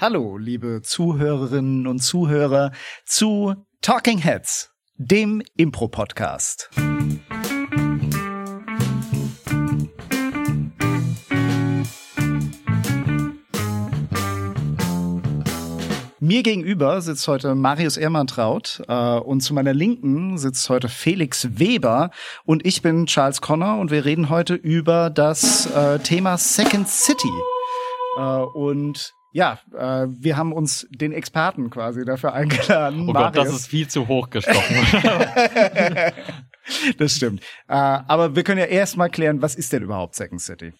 Hallo, liebe Zuhörerinnen und Zuhörer zu Talking Heads, dem Impro-Podcast. Mir gegenüber sitzt heute Marius Ermantraut äh, und zu meiner Linken sitzt heute Felix Weber und ich bin Charles Connor und wir reden heute über das äh, Thema Second City. Äh, und ja, äh, wir haben uns den Experten quasi dafür eingeladen. Oh Marius. Gott, das ist viel zu hoch gestochen. das stimmt. Äh, aber wir können ja erst mal klären, was ist denn überhaupt Second City?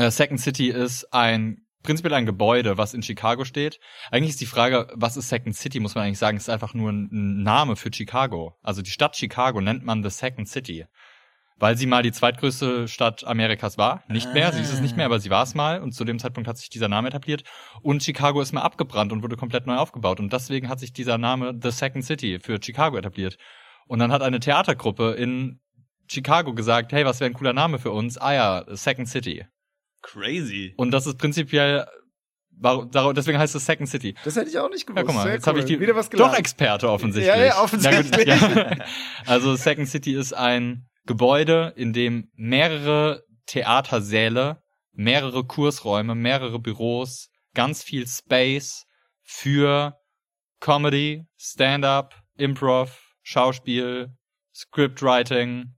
Uh, Second City ist ein prinzipiell ein Gebäude, was in Chicago steht. Eigentlich ist die Frage, was ist Second City, muss man eigentlich sagen, ist einfach nur ein Name für Chicago. Also die Stadt Chicago nennt man The Second City weil sie mal die zweitgrößte Stadt Amerikas war. Nicht mehr, sie ist es nicht mehr, aber sie war es mal. Und zu dem Zeitpunkt hat sich dieser Name etabliert. Und Chicago ist mal abgebrannt und wurde komplett neu aufgebaut. Und deswegen hat sich dieser Name The Second City für Chicago etabliert. Und dann hat eine Theatergruppe in Chicago gesagt, hey, was wäre ein cooler Name für uns? Ah ja, Second City. Crazy. Und das ist prinzipiell deswegen heißt es Second City. Das hätte ich auch nicht gewusst. Ja, guck mal, Sehr jetzt cool. habe ich die Wieder was gelernt. doch Experte offensichtlich. Ja, ja, offensichtlich. Ja, ja. Also Second City ist ein Gebäude, in dem mehrere Theatersäle, mehrere Kursräume, mehrere Büros, ganz viel Space für Comedy, Stand-up, Improv, Schauspiel, Scriptwriting,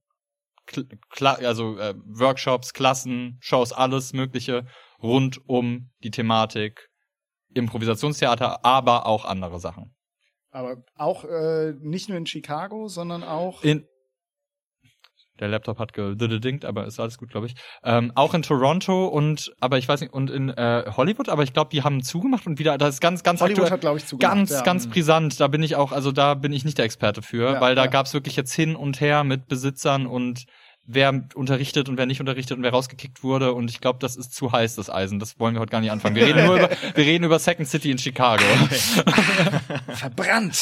also äh, Workshops, Klassen, Shows, alles Mögliche rund um die Thematik Improvisationstheater, aber auch andere Sachen. Aber auch äh, nicht nur in Chicago, sondern auch in der Laptop hat gedingt, aber ist alles gut, glaube ich. Ähm, auch in Toronto und, aber ich weiß nicht, und in äh, Hollywood, aber ich glaube, die haben zugemacht und wieder, das ist ganz, ganz Hollywood aktuell, hat, glaube ich, zugemacht. Ganz, ja. ganz brisant. Da bin ich auch, also da bin ich nicht der Experte für, ja, weil da ja. gab's wirklich jetzt hin und her mit Besitzern und wer unterrichtet und wer nicht unterrichtet und wer rausgekickt wurde. Und ich glaube, das ist zu heiß, das Eisen. Das wollen wir heute gar nicht anfangen. Wir reden nur über, wir reden über Second City in Chicago. Verbrannt.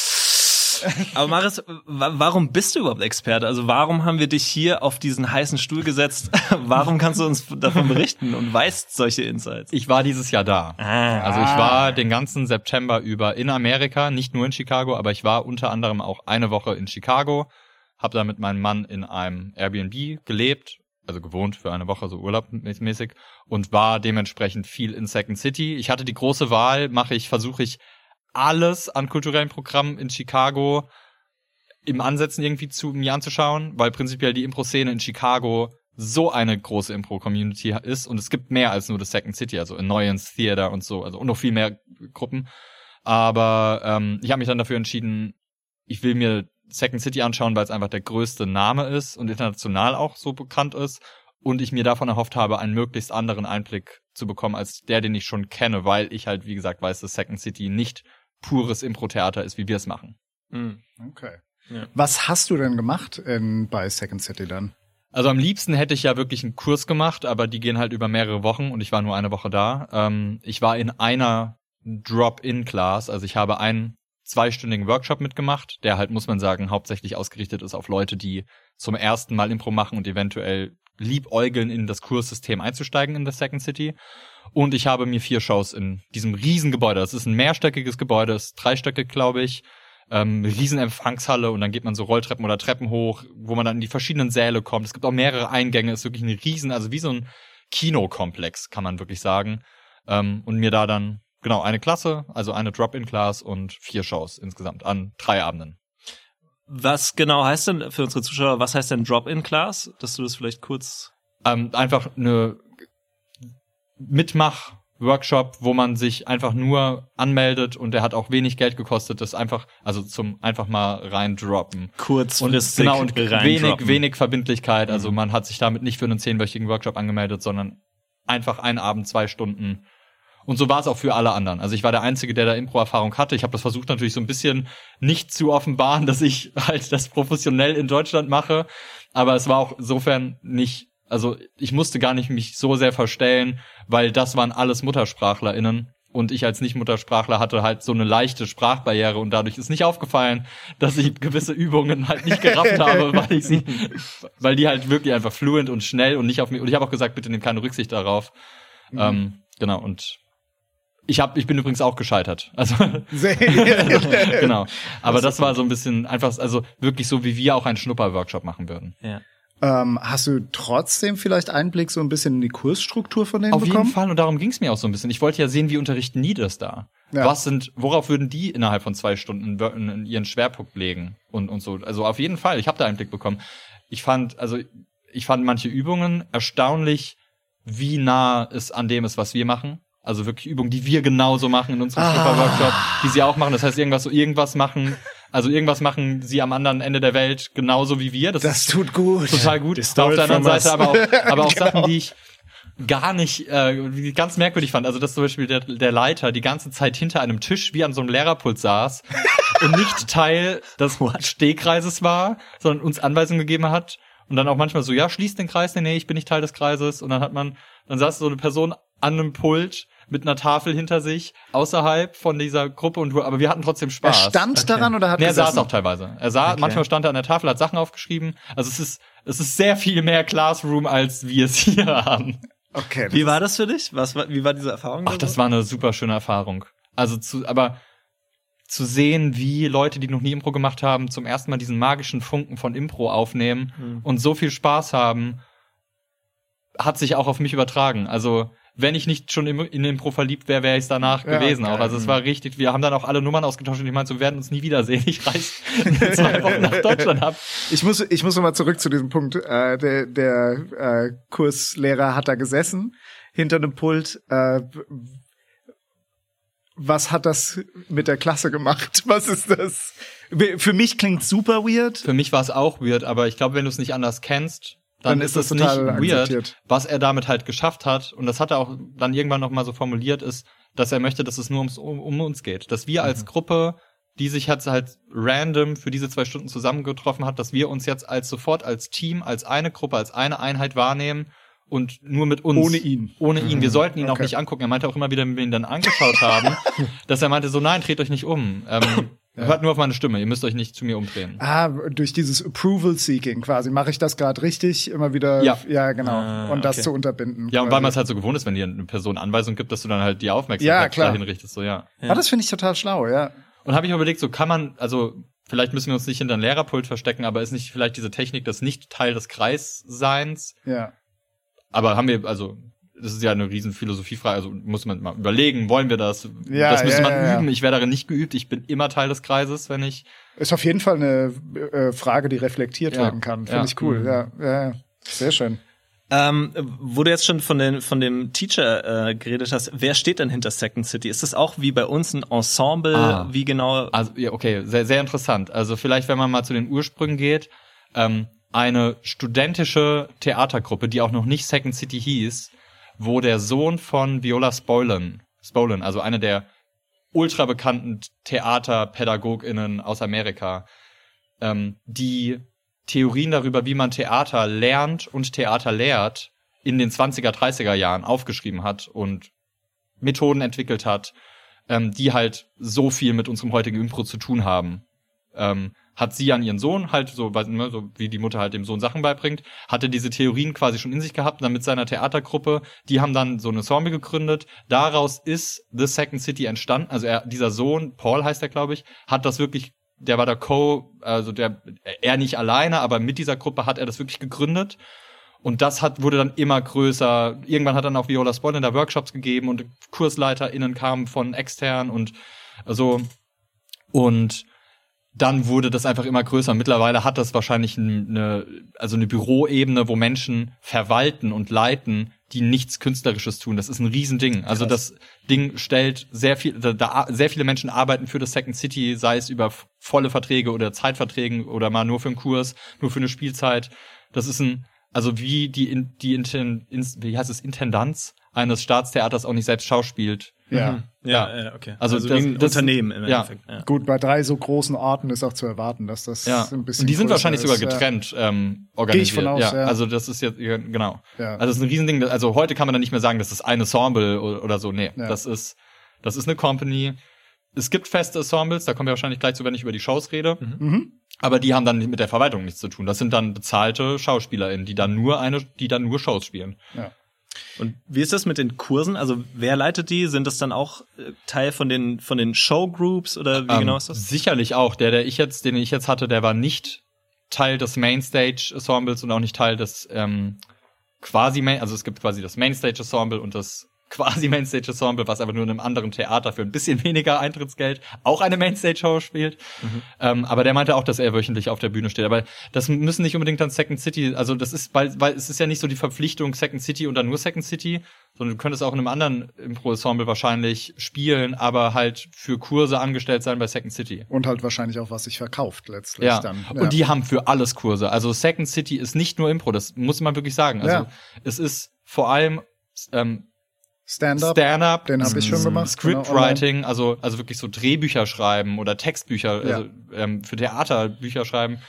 Aber Maris, warum bist du überhaupt Experte? Also warum haben wir dich hier auf diesen heißen Stuhl gesetzt? warum kannst du uns davon berichten und weißt solche Insights? Ich war dieses Jahr da. Ah. Also ich war den ganzen September über in Amerika, nicht nur in Chicago, aber ich war unter anderem auch eine Woche in Chicago, habe da mit meinem Mann in einem Airbnb gelebt, also gewohnt für eine Woche, so urlaubmäßig, und war dementsprechend viel in Second City. Ich hatte die große Wahl, mache ich, versuche ich alles an kulturellen Programmen in Chicago im Ansetzen irgendwie zu mir anzuschauen, weil prinzipiell die Impro-Szene in Chicago so eine große Impro-Community ist und es gibt mehr als nur das Second City, also Annoyance Theater und so, also und noch viel mehr Gruppen. Aber ähm, ich habe mich dann dafür entschieden, ich will mir Second City anschauen, weil es einfach der größte Name ist und international auch so bekannt ist und ich mir davon erhofft habe, einen möglichst anderen Einblick zu bekommen als der, den ich schon kenne, weil ich halt, wie gesagt, weiß, dass Second City nicht pures Impro-Theater ist, wie wir es machen. Mhm. Okay. Ja. Was hast du denn gemacht in, bei Second City dann? Also am liebsten hätte ich ja wirklich einen Kurs gemacht, aber die gehen halt über mehrere Wochen und ich war nur eine Woche da. Ähm, ich war in einer Drop-in-Class, also ich habe einen zweistündigen Workshop mitgemacht, der halt, muss man sagen, hauptsächlich ausgerichtet ist auf Leute, die zum ersten Mal Impro machen und eventuell liebäugeln, in das Kurssystem einzusteigen in The Second City. Und ich habe mir vier Shows in diesem Riesengebäude, das ist ein mehrstöckiges Gebäude, ist dreistöckig, glaube ich, ähm, Riesenempfangshalle und dann geht man so Rolltreppen oder Treppen hoch, wo man dann in die verschiedenen Säle kommt. Es gibt auch mehrere Eingänge, ist wirklich ein Riesen, also wie so ein Kinokomplex, kann man wirklich sagen. Ähm, und mir da dann, genau, eine Klasse, also eine Drop-In-Class und vier Shows insgesamt an drei Abenden. Was genau heißt denn für unsere Zuschauer, was heißt denn Drop-in-Class? Dass du das vielleicht kurz. Ähm, einfach eine Mitmach-Workshop, wo man sich einfach nur anmeldet und der hat auch wenig Geld gekostet, das einfach, also zum einfach mal reindroppen. Kurzfristig und, genau, und wenig, wenig Verbindlichkeit. Also mhm. man hat sich damit nicht für einen zehnwöchigen Workshop angemeldet, sondern einfach einen Abend, zwei Stunden und so war es auch für alle anderen. Also ich war der Einzige, der da Impro-Erfahrung hatte. Ich habe das versucht natürlich so ein bisschen nicht zu offenbaren, dass ich halt das professionell in Deutschland mache. Aber es war auch insofern nicht, also ich musste gar nicht mich so sehr verstellen, weil das waren alles MuttersprachlerInnen. Und ich als Nicht-Muttersprachler hatte halt so eine leichte Sprachbarriere und dadurch ist nicht aufgefallen, dass ich gewisse Übungen halt nicht gerafft habe, weil ich sie, weil die halt wirklich einfach fluent und schnell und nicht auf mich, und ich habe auch gesagt, bitte nimm keine Rücksicht darauf. Mhm. Ähm, genau, und Ich hab, ich bin übrigens auch gescheitert. Also Sehr- genau. Aber das war so ein bisschen einfach, also wirklich so, wie wir auch einen Schnupperworkshop machen würden. Ja. Ähm, hast du trotzdem vielleicht Einblick so ein bisschen in die Kursstruktur von denen Auf bekommen? jeden Fall und darum ging es mir auch so ein bisschen. Ich wollte ja sehen, wie unterrichten die das da. Ja. Was sind, worauf würden die innerhalb von zwei Stunden in, in ihren Schwerpunkt legen und und so. Also auf jeden Fall. Ich habe da Einblick bekommen. Ich fand, also ich fand manche Übungen erstaunlich, wie nah es an dem ist, was wir machen. Also wirklich Übungen, die wir genauso machen in unserem Ah. Workshop, die sie auch machen. Das heißt, irgendwas so irgendwas machen, also irgendwas machen sie am anderen Ende der Welt genauso wie wir. Das, Das ist tut gut. total gut. Die Auf der anderen. Seite aber auch, aber auch Genau. Sachen, die ich gar nicht, äh, ganz merkwürdig fand. Also, dass zum Beispiel der, der Leiter die ganze Zeit hinter einem Tisch wie an so einem Lehrerpult saß und nicht Teil des Stehkreises war, sondern uns Anweisungen gegeben hat. Und dann auch manchmal so, ja, schließ den Kreis, nee, nee, ich bin nicht Teil des Kreises. Und dann hat man, dann saß so eine Person an einem Pult mit einer Tafel hinter sich, außerhalb von dieser Gruppe und aber wir hatten trotzdem Er Spaß. stand daran oder hat Nee, er gesessen? saß auch teilweise. Er sah, Okay. manchmal stand er an der Tafel, hat Sachen aufgeschrieben. Also es ist, es ist sehr viel mehr Classroom, als wir es hier haben. Okay. Wie war das für dich? Was war, wie war diese Erfahrung? Ach, da das war eine super schöne Erfahrung. Also zu, aber zu sehen, wie Leute, die noch nie Impro gemacht haben, zum ersten Mal diesen magischen Funken von Impro aufnehmen Hm. und so viel Spaß haben, hat sich auch auf mich übertragen. Also wenn ich nicht schon in Impro verliebt wäre, wäre ich es danach Ja, gewesen geil. auch. Also es war richtig, wir haben dann auch alle Nummern ausgetauscht und ich meinte, so, wir werden uns nie wiedersehen. Ich reise zwei Wochen nach Deutschland ab. Ich muss, ich muss noch mal zurück zu diesem Punkt. Äh, der der äh, Kurslehrer hat da gesessen hinter einem Pult. Äh, was hat das mit der Klasse gemacht? Was ist das? Für mich klingt super weird. Für mich war es auch weird, aber ich glaube, wenn du es nicht anders kennst, dann, Dann ist es das nicht weird. Was er damit halt geschafft hat, und das hat er auch dann irgendwann noch mal so formuliert, ist, dass er möchte, dass es nur ums, um, um uns geht. Dass wir Mhm. als Gruppe, die sich jetzt halt random für diese zwei Stunden zusammengetroffen hat, dass wir uns jetzt als sofort als Team, als eine Gruppe, als eine Einheit wahrnehmen und nur mit uns. Ohne ihn. Ohne ihn. Wir sollten ihn auch Okay. nicht angucken. Er meinte auch immer wieder, wenn wir ihn dann angeschaut haben, dass er meinte so, nein, dreht euch nicht um. Ähm, Hört nur auf meine Stimme. Ihr müsst euch nicht zu mir umdrehen. Ah, durch dieses Approval-Seeking quasi. Mache ich das gerade richtig? Immer wieder. Ja. ja genau. Ah, und das okay. zu unterbinden. Ja, und weil man es halt so gewohnt ist, wenn dir eine Person Anweisung gibt, dass du dann halt die Ja, Aufmerksamkeit klar. dahin richtest, so ja. Ah, das finde ich total schlau, ja. Und habe ich mir überlegt, so kann man, also vielleicht müssen wir uns nicht hinter ein Lehrerpult verstecken, aber ist nicht vielleicht diese Technik des nicht Teil des Kreisseins? Ja. Aber haben wir, also das ist ja eine riesen Philosophiefrage, also muss man mal überlegen, wollen wir das? Ja, das müsste ja, man ja, ja. üben. Ich wäre darin nicht geübt, ich bin immer Teil des Kreises, wenn ich. Ist auf jeden Fall eine äh, Frage, die reflektiert Ja. werden kann. Finde Ja. ich cool. Mhm. Ja, ja, ja. Sehr schön. Ähm, wo du jetzt schon von, den, von dem Teacher äh, geredet hast, wer steht denn hinter Second City? Ist das auch wie bei uns ein Ensemble? Ah. Wie genau? Also, ja, okay, sehr, sehr interessant. Also vielleicht, wenn man mal zu den Ursprüngen geht, ähm, eine studentische Theatergruppe, die auch noch nicht Second City hieß, wo der Sohn von Viola Spolin, Spolin, also eine der ultra bekannten TheaterpädagogInnen aus Amerika, ähm, die Theorien darüber, wie man Theater lernt und Theater lehrt, in den 20er, 30er Jahren aufgeschrieben hat und Methoden entwickelt hat, ähm, die halt so viel mit unserem heutigen Impro zu tun haben. Ähm, hat sie an ihren Sohn halt so, ne, so wie die Mutter halt dem Sohn Sachen beibringt, hatte diese Theorien quasi schon in sich gehabt, dann mit seiner Theatergruppe, die haben dann so eine Ensemble gegründet. Daraus ist The Second City entstanden. Also er, dieser Sohn, Paul heißt er, glaube ich, hat das wirklich, der war der Co, also der, er nicht alleine, aber mit dieser Gruppe hat er das wirklich gegründet. Und das hat, wurde dann immer größer. Irgendwann hat dann auch Viola Spoiler da Workshops gegeben und KursleiterInnen kamen von extern und so. Und dann wurde das einfach immer größer. Mittlerweile hat das wahrscheinlich eine, also eine Büroebene, wo Menschen verwalten und leiten, die nichts Künstlerisches tun. Das ist ein Riesending. Also das Ding stellt sehr viel, da, da sehr viele Menschen arbeiten für das Second City, sei es über volle Verträge oder Zeitverträgen oder mal nur für einen Kurs, nur für eine Spielzeit. Das ist ein, also wie die, die Inten, wie heißt es, Intendanz eines Staatstheaters auch nicht selbst schauspielt. Ja. Mhm. Ja, ja, okay. Also Also, das- wie ein das- Unternehmen im ja. Endeffekt. Ja. Gut, bei drei so großen Orten ist auch zu erwarten, dass das Ja. ein bisschen. Und die sind wahrscheinlich sogar ist, ja. getrennt ähm, Geh organisiert. ich von aus, ja. Also das ist jetzt ja, genau. Ja. Also das ist ein Riesending. Also heute kann man dann nicht mehr sagen, das ist ein Ensemble oder, so. Nee, Ja. das ist das ist eine Company. Es gibt feste Ensembles, da kommen wir wahrscheinlich gleich zu, wenn ich über die Shows rede. Mhm. Aber die haben dann mit der Verwaltung nichts zu tun. Das sind dann bezahlte SchauspielerInnen, die dann nur eine, die dann nur Shows spielen. Ja. Und wie ist das mit den Kursen? Also wer leitet die? Sind das dann auch äh, Teil von den von den Showgroups oder wie Ähm, genau ist das? Sicherlich auch. Der, der ich jetzt, den ich jetzt hatte, der war nicht Teil des Mainstage-Ensembles und auch nicht Teil des ähm, quasi Main, also es gibt quasi das Mainstage-Ensemble und das quasi Mainstage-Ensemble, was aber nur in einem anderen Theater für ein bisschen weniger Eintrittsgeld auch eine Mainstage-Show spielt. Ähm, aber der meinte auch, dass er wöchentlich auf der Bühne steht. Aber das müssen nicht unbedingt dann Second City, also das ist, weil, weil es ist ja nicht so die Verpflichtung Second City und dann nur Second City, sondern du könntest auch in einem anderen Impro-Ensemble wahrscheinlich spielen, aber halt für Kurse angestellt sein bei Second City. Und halt wahrscheinlich auch, was sich verkauft letztlich Ja. dann. Und die haben für alles Kurse. Also Second City ist nicht nur Impro, das muss man wirklich sagen. Also Ja. es ist vor allem ähm, Stand-up. Stand-up, den hab ich schon gemacht, Scriptwriting, also also wirklich so Drehbücher schreiben oder Textbücher, Ja. also ähm, für Theater Bücher schreiben,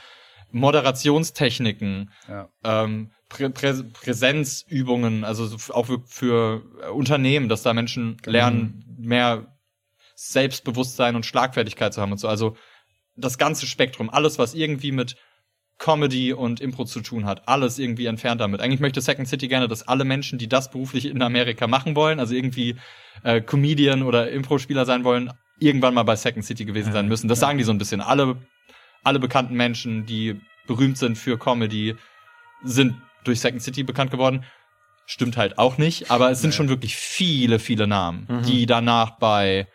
Moderationstechniken, ja. ähm, Prä Prä Präsenzübungen, also auch für, für äh, Unternehmen, dass da Menschen Genau. lernen, mehr Selbstbewusstsein und Schlagfertigkeit zu haben und so. Also das ganze Spektrum, alles, was irgendwie mit Comedy und Impro zu tun hat, alles irgendwie entfernt damit. Eigentlich möchte Second City gerne, dass alle Menschen, die das beruflich in Amerika machen wollen, also irgendwie äh, Comedian oder Impro-Spieler sein wollen, irgendwann mal bei Second City gewesen sein müssen. Das sagen die so ein bisschen. Alle, alle bekannten Menschen, die berühmt sind für Comedy, sind durch Second City bekannt geworden. Stimmt halt auch nicht, aber es sind schon wirklich viele, viele Namen, die danach bei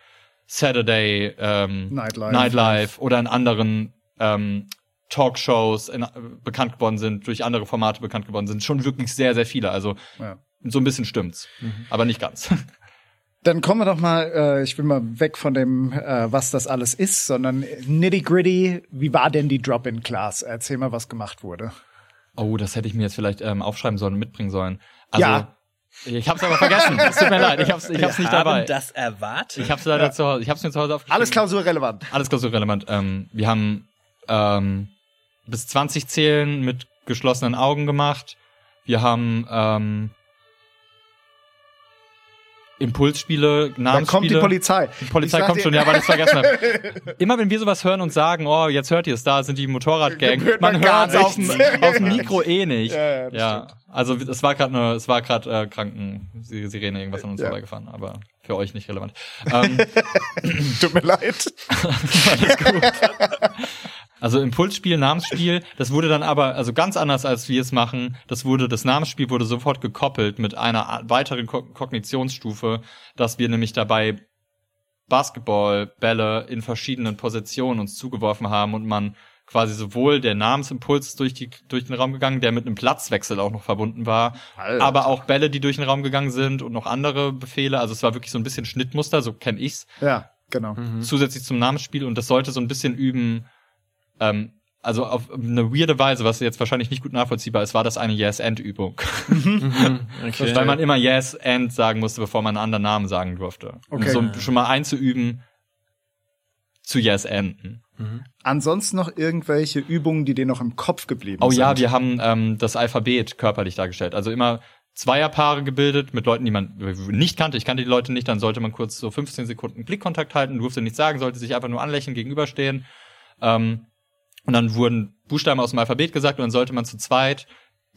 Saturday ähm, Nightlife. Nightlife oder in anderen ähm, Talkshows in, bekannt geworden sind, durch andere Formate bekannt geworden sind. Schon wirklich sehr, sehr viele. Also Ja. so ein bisschen stimmt's, aber nicht ganz. Dann kommen wir doch mal, äh, ich will mal weg von dem, äh, was das alles ist, sondern nitty gritty. Wie war denn die Drop-in-Class? Erzähl mal, was gemacht wurde. Oh, das hätte ich mir jetzt vielleicht ähm, aufschreiben sollen und mitbringen sollen. Also, Ja. Ich hab's aber vergessen. Es tut mir leid. Ich hab's, ich hab's nicht dabei. das erwartet. Ich hab's leider zu Hause. Ich hab's mir zu Hause aufgeschrieben. Alles klausurrelevant. Alles klausurrelevant. Ähm, wir haben ähm, bis 20 Zählen mit geschlossenen Augen gemacht. Wir haben ähm, Impulsspiele, Dann Namensspiele. kommt die Polizei. Die Polizei kommt schon, ja, weil ich es vergessen habe. Immer wenn wir sowas hören und sagen, oh, jetzt hört ihr es, da sind die Motorradgang, man hört es auf, auf dem Mikro eh nicht. Ja, ja, ja also es war gerade eine, es war gerade äh, Krankensirene irgendwas an uns Ja. vorbeigefahren, aber für euch nicht relevant. Ähm, Tut mir leid. Also Impulsspiel, Namensspiel, das wurde dann aber, also ganz anders als wir es machen, das wurde, das Namensspiel wurde sofort gekoppelt mit einer weiteren Ko Kognitionsstufe, dass wir nämlich dabei Basketballbälle in verschiedenen Positionen uns zugeworfen haben und man quasi sowohl der Namensimpuls durch, die, durch den Raum gegangen, der mit einem Platzwechsel auch noch verbunden war, Alter. aber auch Bälle, die durch den Raum gegangen sind und noch andere Befehle. Also es war wirklich so ein bisschen Schnittmuster, so kenne ich's Ja, genau. zusätzlich zum Namensspiel und das sollte so ein bisschen üben, ähm, also auf eine weirde Weise, was jetzt wahrscheinlich nicht gut nachvollziehbar ist, war das eine Yes-And-Übung. okay. Weil man immer Yes-And sagen musste, bevor man einen anderen Namen sagen durfte. Okay. Um so schon mal einzuüben, zu Yes-Enden. Ansonsten noch irgendwelche Übungen, die dir noch im Kopf geblieben Oh sind? ja, wir haben ähm, das Alphabet körperlich dargestellt. Also immer Zweierpaare gebildet mit Leuten, die man nicht kannte. Ich kannte die Leute nicht, dann sollte man kurz so 15 Sekunden Blickkontakt halten, durfte nichts sagen, sollte sich einfach nur anlächeln, gegenüberstehen. Ähm, und dann wurden Buchstaben aus dem Alphabet gesagt und dann sollte man zu zweit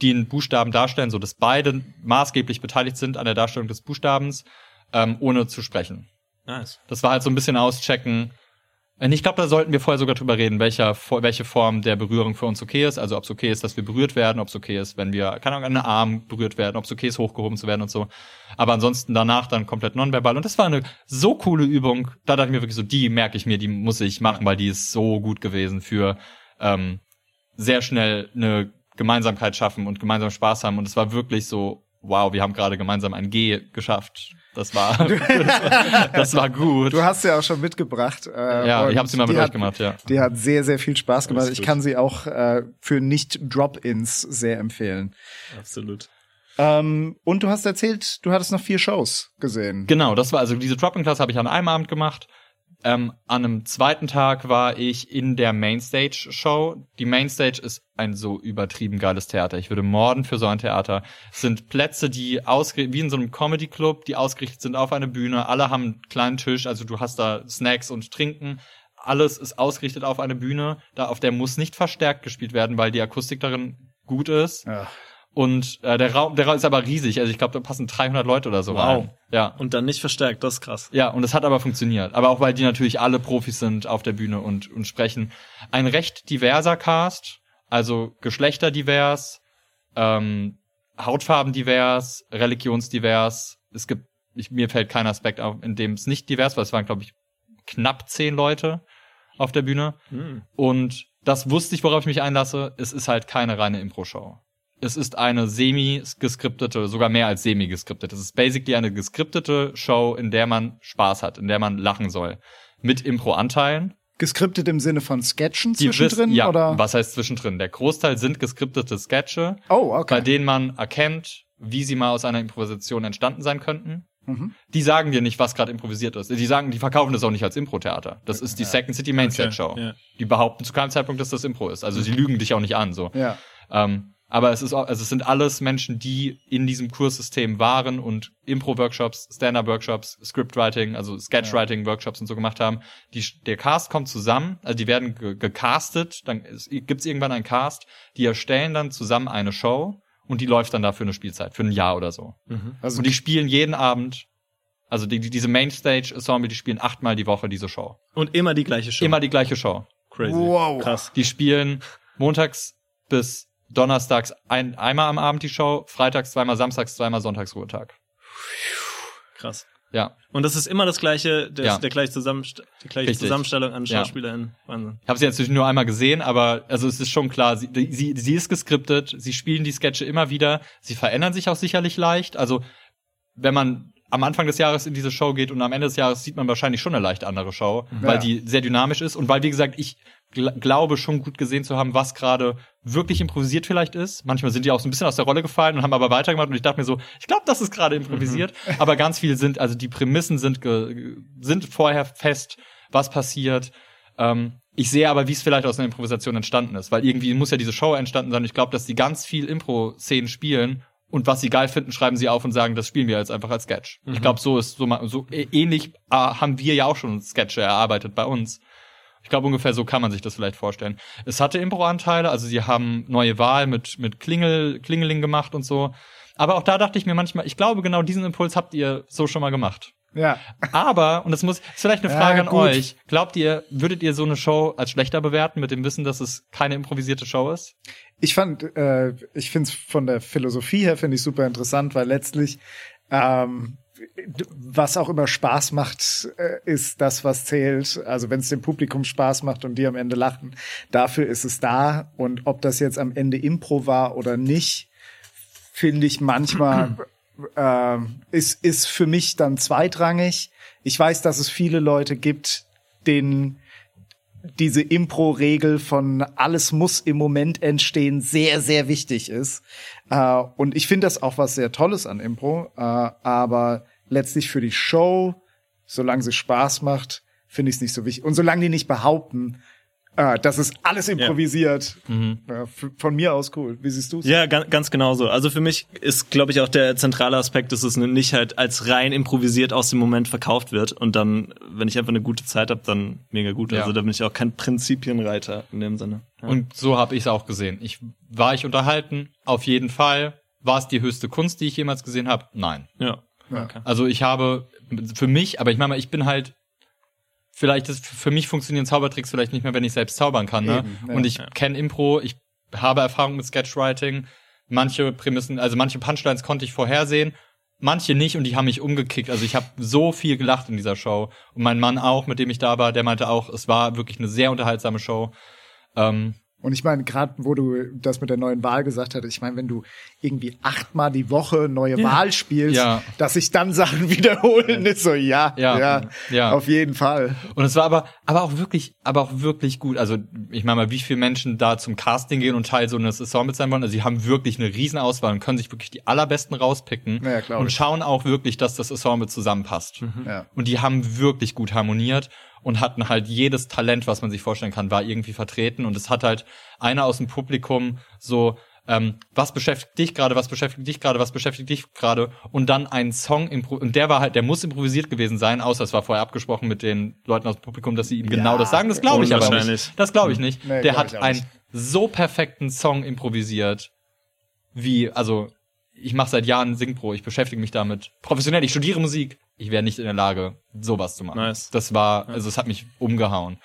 den Buchstaben darstellen, so dass beide maßgeblich beteiligt sind an der Darstellung des Buchstabens, ähm, ohne zu sprechen. nice. Das war halt so ein bisschen auschecken. Und ich glaube, da sollten wir vorher sogar drüber reden, welcher, welche Form der Berührung für uns okay ist. Also ob es okay ist, dass wir berührt werden, ob es okay ist, wenn wir, keine Ahnung, an den Arm berührt werden, ob es okay ist, hochgehoben zu werden und so. Aber ansonsten danach dann komplett nonverbal. Und das war eine so coole Übung. Da dachte ich mir wirklich so, die merke ich mir, die muss ich machen, weil die ist so gut gewesen für ähm, sehr schnell eine Gemeinsamkeit schaffen und gemeinsam Spaß haben. Und es war wirklich so, wow, wir haben gerade gemeinsam ein G geschafft. Das war, das war gut. Du hast sie auch schon mitgebracht. Äh, Ja, ich habe sie mal mit euch hat, gemacht, ja. Die hat sehr, sehr viel Spaß gemacht. Ich kann sie auch äh, für Nicht-Drop-Ins sehr empfehlen. Absolut. Ähm, und du hast erzählt, du hattest noch vier Shows gesehen. Genau, das war also diese Dropping-Class habe ich an einem Abend gemacht. Ähm, an einem zweiten Tag war ich in der Mainstage-Show. Die Mainstage ist ein so übertrieben geiles Theater. Ich würde morden für so ein Theater. Es sind Plätze, die ausgerichtet, wie in so einem Comedy-Club, die ausgerichtet sind auf eine Bühne. Alle haben einen kleinen Tisch, also du hast da Snacks und Trinken. Alles ist ausgerichtet auf eine Bühne. Da auf der muss nicht verstärkt gespielt werden, weil die Akustik darin gut ist. Ja. Und äh, der Raum, der Raum ist aber riesig. Also ich glaube, da passen 300 Leute oder so Wow. rein. Ja. Und dann nicht verstärkt, das ist krass. Ja, und es hat aber funktioniert. Aber auch weil die natürlich alle Profis sind auf der Bühne und, und sprechen. Ein recht diverser Cast, also geschlechterdivers, ähm, Hautfarben divers, religionsdivers. Es gibt, ich, mir fällt kein Aspekt auf, in dem es nicht divers war. Es waren, glaube ich, knapp zehn Leute auf der Bühne. Hm. Und das wusste ich, worauf ich mich einlasse. Es ist halt keine reine Impro-Show. Es ist eine semi-geskriptete, sogar mehr als semi-geskriptete. Es ist basically eine geskriptete Show, in der man Spaß hat, in der man lachen soll. Mit Impro-Anteilen. Geskriptet im Sinne von Sketchen zwischendrin ja, oder? was heißt zwischendrin? Der Großteil sind geskriptete Sketche, Oh, bei okay. denen man erkennt, wie sie mal aus einer Improvisation entstanden sein könnten. Mhm. Die sagen dir nicht, was gerade improvisiert ist. Die sagen, die verkaufen das auch nicht als Impro-Theater. Das ist die Second City Main Stage Show. ja. Die behaupten zu keinem Zeitpunkt, dass das Impro ist. Also sie lügen dich auch nicht an, so. Ja. Ähm, aber es ist auch, also es sind alles Menschen, die in diesem Kurssystem waren und Impro-Workshops, Stand-up-Workshops, Scriptwriting, also Sketchwriting-Workshops und so gemacht haben. Die, der Cast kommt zusammen, also die werden ge gecastet, dann gibt es irgendwann einen Cast, die erstellen dann zusammen eine Show und die läuft dann da für eine Spielzeit, für ein Jahr oder so. Also Und die spielen jeden Abend, also die, die, diese Mainstage-Ensemble, die spielen achtmal die Woche diese Show. Und immer die gleiche Show. Immer die gleiche Show. crazy. Wow. Krass. Die spielen montags bis donnerstags ein, einmal am Abend die Show, freitags zweimal, samstags zweimal, sonntags Ruhetag. Krass. Ja. Und das ist immer das gleiche, der, Ja. der gleiche Zusammenst die gleiche Richtig. Zusammenstellung an Ja. SchauspielerInnen. Wahnsinn. Ich habe sie jetzt natürlich nur einmal gesehen, aber also es ist schon klar, sie, die- sie, sie ist geskriptet, sie spielen die Sketche immer wieder, sie verändern sich auch sicherlich leicht. Also wenn man am Anfang des Jahres in diese Show geht und am Ende des Jahres sieht man wahrscheinlich schon eine leicht andere Show, weil Ja. die sehr dynamisch ist und weil, wie gesagt, ich glaube schon gut gesehen zu haben, was gerade wirklich improvisiert vielleicht ist. Manchmal sind die auch so ein bisschen aus der Rolle gefallen und haben aber weitergemacht und ich dachte mir so, ich glaube, das ist gerade improvisiert. aber ganz viel sind, also die Prämissen sind, sind vorher fest, was passiert. Ähm, ich sehe aber, wie es vielleicht aus einer Improvisation entstanden ist, weil irgendwie muss ja diese Show entstanden sein. Ich glaube, dass die ganz viel Impro-Szenen spielen und was sie geil finden, schreiben sie auf und sagen, das spielen wir jetzt einfach als Sketch. Ich glaube, so ist so, so ä- ähnlich äh, haben wir ja auch schon Sketche erarbeitet bei uns. Ich glaube, ungefähr so kann man sich das vielleicht vorstellen. Es hatte Impro-Anteile, also sie haben neue Wahl mit, mit Klingel, Klingeling gemacht und so. Aber auch da dachte ich mir manchmal, ich glaube, genau diesen Impuls habt ihr so schon mal gemacht. Ja. Aber, und das muss, ist vielleicht eine Ja, Frage an gut. euch. Glaubt ihr, würdet ihr so eine Show als schlechter bewerten mit dem Wissen, dass es keine improvisierte Show ist? Ich fand, äh, ich finde es von der Philosophie her finde ich super interessant, weil letztlich ähm, was auch immer Spaß macht, äh, ist das, was zählt. Also wenn es dem Publikum Spaß macht und die am Ende lachen, dafür ist es da. Und ob das jetzt am Ende Impro war oder nicht, finde ich manchmal ähm, ist ist für mich dann zweitrangig. Ich weiß, dass es viele Leute gibt, denen diese Impro-Regel von alles muss im Moment entstehen sehr, sehr wichtig ist. Äh, und ich finde das auch was sehr Tolles an Impro. Äh, aber letztlich für die Show, solange sie Spaß macht, finde ich es nicht so wichtig. Und solange die nicht behaupten, äh, das ist alles improvisiert, äh, f- von mir aus cool. Wie siehst du es? Ja, ganz, ganz genau so. Also für mich ist, glaube ich, auch der zentrale Aspekt, dass es nicht halt als rein improvisiert aus dem Moment verkauft wird und dann, wenn ich einfach eine gute Zeit habe, dann mega gut. Ja. Also da bin ich auch kein Prinzipienreiter in dem Sinne. Ja. Und so habe ich es auch gesehen. Ich war ich unterhalten, auf jeden Fall. War es die höchste Kunst, die ich jemals gesehen habe? Nein. ja. Ja. Okay. Also ich habe für mich, aber ich meine, mal, ich bin halt vielleicht ist für mich funktionieren Zaubertricks vielleicht nicht mehr, wenn ich selbst zaubern kann, ne? Eben, ja. Und ich Ja. kenne Impro, ich habe Erfahrung mit Sketchwriting. Manche Prämissen, also manche Punchlines konnte ich vorhersehen, manche nicht und die haben mich umgekickt. Also ich habe so viel gelacht in dieser Show und mein Mann auch, mit dem ich da war, der meinte auch, es war wirklich eine sehr unterhaltsame Show. Ähm, Und ich meine, gerade wo du das mit der neuen Wahl gesagt hattest, ich meine, wenn du irgendwie achtmal die Woche neue Wahl spielst, Ja. dass sich dann Sachen wiederholen, ist so, ja, ja, Ja. ja, Ja. auf jeden Fall. Und es war aber, aber auch wirklich, aber auch wirklich gut. Also, ich meine mal, wie viele Menschen da zum Casting gehen und Teil so eines Ensembles sein wollen. Also, sie haben wirklich eine riesen Auswahl und können sich wirklich die allerbesten rauspicken. Ja, und schauen auch wirklich, dass das Ensemble zusammenpasst. Ja. Und die haben wirklich gut harmoniert und hatten halt jedes Talent, was man sich vorstellen kann, war irgendwie vertreten. Und es hat halt einer aus dem Publikum so, ähm, was beschäftigt dich gerade, was beschäftigt dich gerade, was beschäftigt dich gerade und dann ein Song und der war halt, der muss improvisiert gewesen sein, außer es war vorher abgesprochen mit den Leuten aus dem Publikum, dass sie ihm genau das sagen. Das glaube ich aber nicht. Das glaube ich nicht. Nee, der hat einen so perfekten Song improvisiert wie, also ich mache seit Jahren Singpro, ich beschäftige mich damit professionell, ich studiere Musik, ich wäre nicht in der Lage, sowas zu machen. Nice. Das war, also es hat mich umgehauen.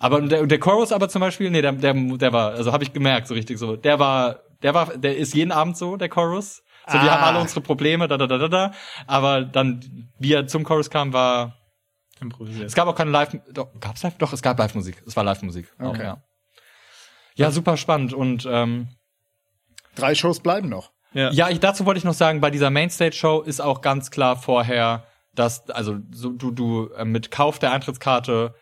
Aber der, der Chorus aber zum Beispiel, nee, der, der, der war, also habe ich gemerkt, so richtig so, der war, der war, der ist jeden Abend so, der Chorus. So, wir Ah. haben alle unsere Probleme, da, da, da, da, da. Aber dann, wie er zum Chorus kam, war, Improvisiert. es gab auch keine Live, doch, gab's Live? Doch, es gab Live-Musik. Es war Live-Musik. Auch, Okay. ja. Ja, super spannend und, ähm, Drei Shows bleiben noch. Ja. ja, ich, dazu wollte ich noch sagen, bei dieser Mainstage-Show ist auch ganz klar vorher, dass, also so, du, du äh, mit Kauf der Eintrittskarte